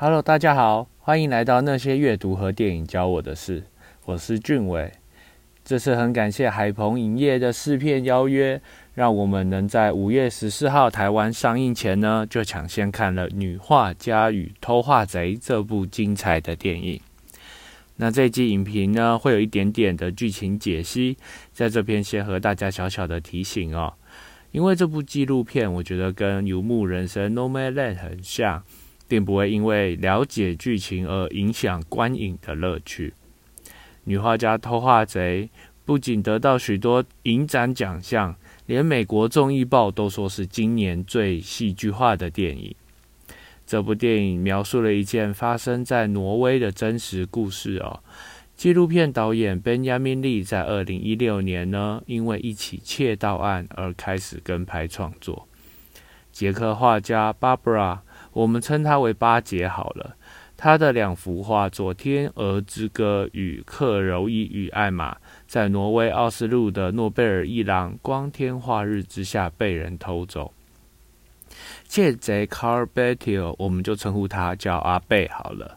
Hello，大家好，欢迎来到那些阅读和电影教我的事。我是俊伟。这次很感谢海鹏影业的试片邀约，让我们能在五月十四号台湾上映前呢，就抢先看了《女画家与偷画贼》这部精彩的电影。那这一集影评呢，会有一点点的剧情解析，在这边先和大家小小的提醒哦，因为这部纪录片我觉得跟《游牧人生》No Man Land 很像，并不会因为了解剧情而影响观影的乐趣。女画家偷画贼不仅得到许多影展奖项，连美国众议报都说是今年最戏剧化的电影。这部电影描述了一件发生在挪威的真实故事哦。纪录片导演 Benjamin Lee 在二零一六年呢，因为一起窃盗案而开始跟拍创作。捷克画家 Barbara，我们称他为巴杰好了。他的两幅画作《天鹅之歌》与《克柔伊与艾玛》在挪威奥斯陆的诺贝尔一廊光天化日之下被人偷走。窃贼 Carl Bettiel，我们就称呼他叫阿贝好了。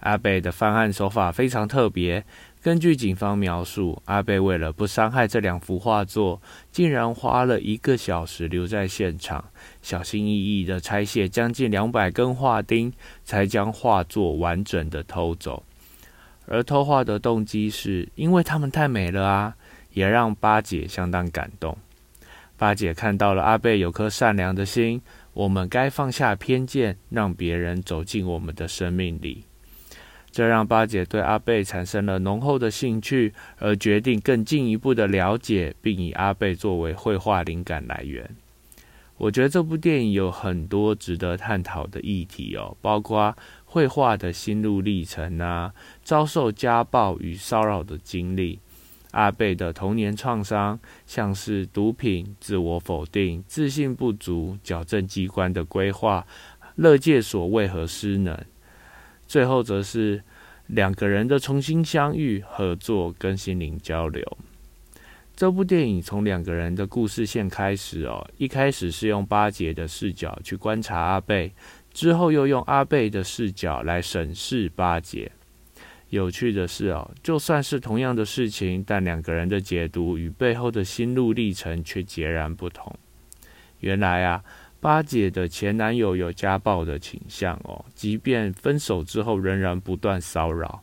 阿贝的犯案手法非常特别。根据警方描述，阿贝为了不伤害这两幅画作，竟然花了一个小时留在现场，小心翼翼地拆卸将近两百根画钉，才将画作完整的偷走。而偷画的动机是因为他们太美了啊，也让八姐相当感动。八姐看到了阿贝有颗善良的心，我们该放下偏见，让别人走进我们的生命里。这让八姐对阿贝产生了浓厚的兴趣，而决定更进一步的了解，并以阿贝作为绘画灵感来源。我觉得这部电影有很多值得探讨的议题哦，包括绘画的心路历程啊，遭受家暴与骚扰的经历，阿贝的童年创伤，像是毒品、自我否定、自信不足、矫正机关的规划、乐界所为何失能。最后则是两个人的重新相遇、合作跟心灵交流。这部电影从两个人的故事线开始哦，一开始是用巴杰的视角去观察阿贝，之后又用阿贝的视角来审视巴杰。有趣的是哦，就算是同样的事情，但两个人的解读与背后的心路历程却截然不同。原来啊。八姐的前男友有家暴的倾向哦，即便分手之后仍然不断骚扰。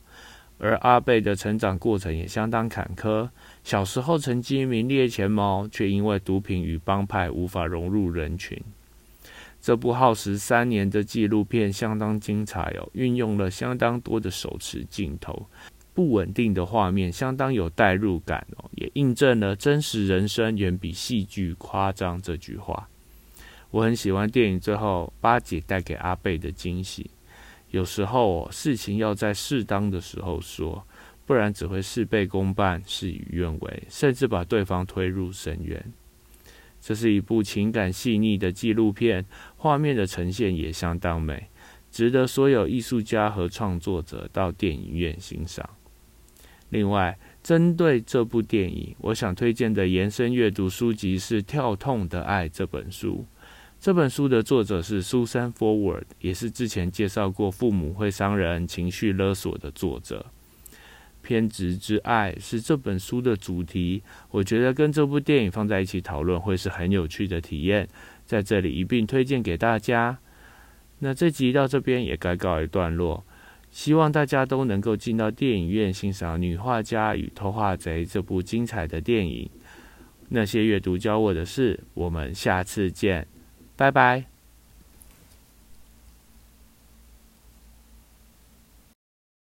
而阿贝的成长过程也相当坎坷，小时候曾经名列前茅，却因为毒品与帮派无法融入人群。这部耗时三年的纪录片相当精彩哦，运用了相当多的手持镜头，不稳定的画面相当有代入感哦，也印证了真实人生远比戏剧夸张这句话。我很喜欢电影最后八姐带给阿贝的惊喜。有时候事情要在适当的时候说，不然只会事倍功半、事与愿违，甚至把对方推入深渊。这是一部情感细腻的纪录片，画面的呈现也相当美，值得所有艺术家和创作者到电影院欣赏。另外，针对这部电影，我想推荐的延伸阅读书籍是《跳痛的爱》这本书。这本书的作者是 Susan Forward，也是之前介绍过《父母会伤人、情绪勒索》的作者。偏执之爱是这本书的主题，我觉得跟这部电影放在一起讨论会是很有趣的体验，在这里一并推荐给大家。那这集到这边也该告一段落，希望大家都能够进到电影院欣赏《女画家与偷画贼》这部精彩的电影。那些阅读教我的事，我们下次见。拜拜。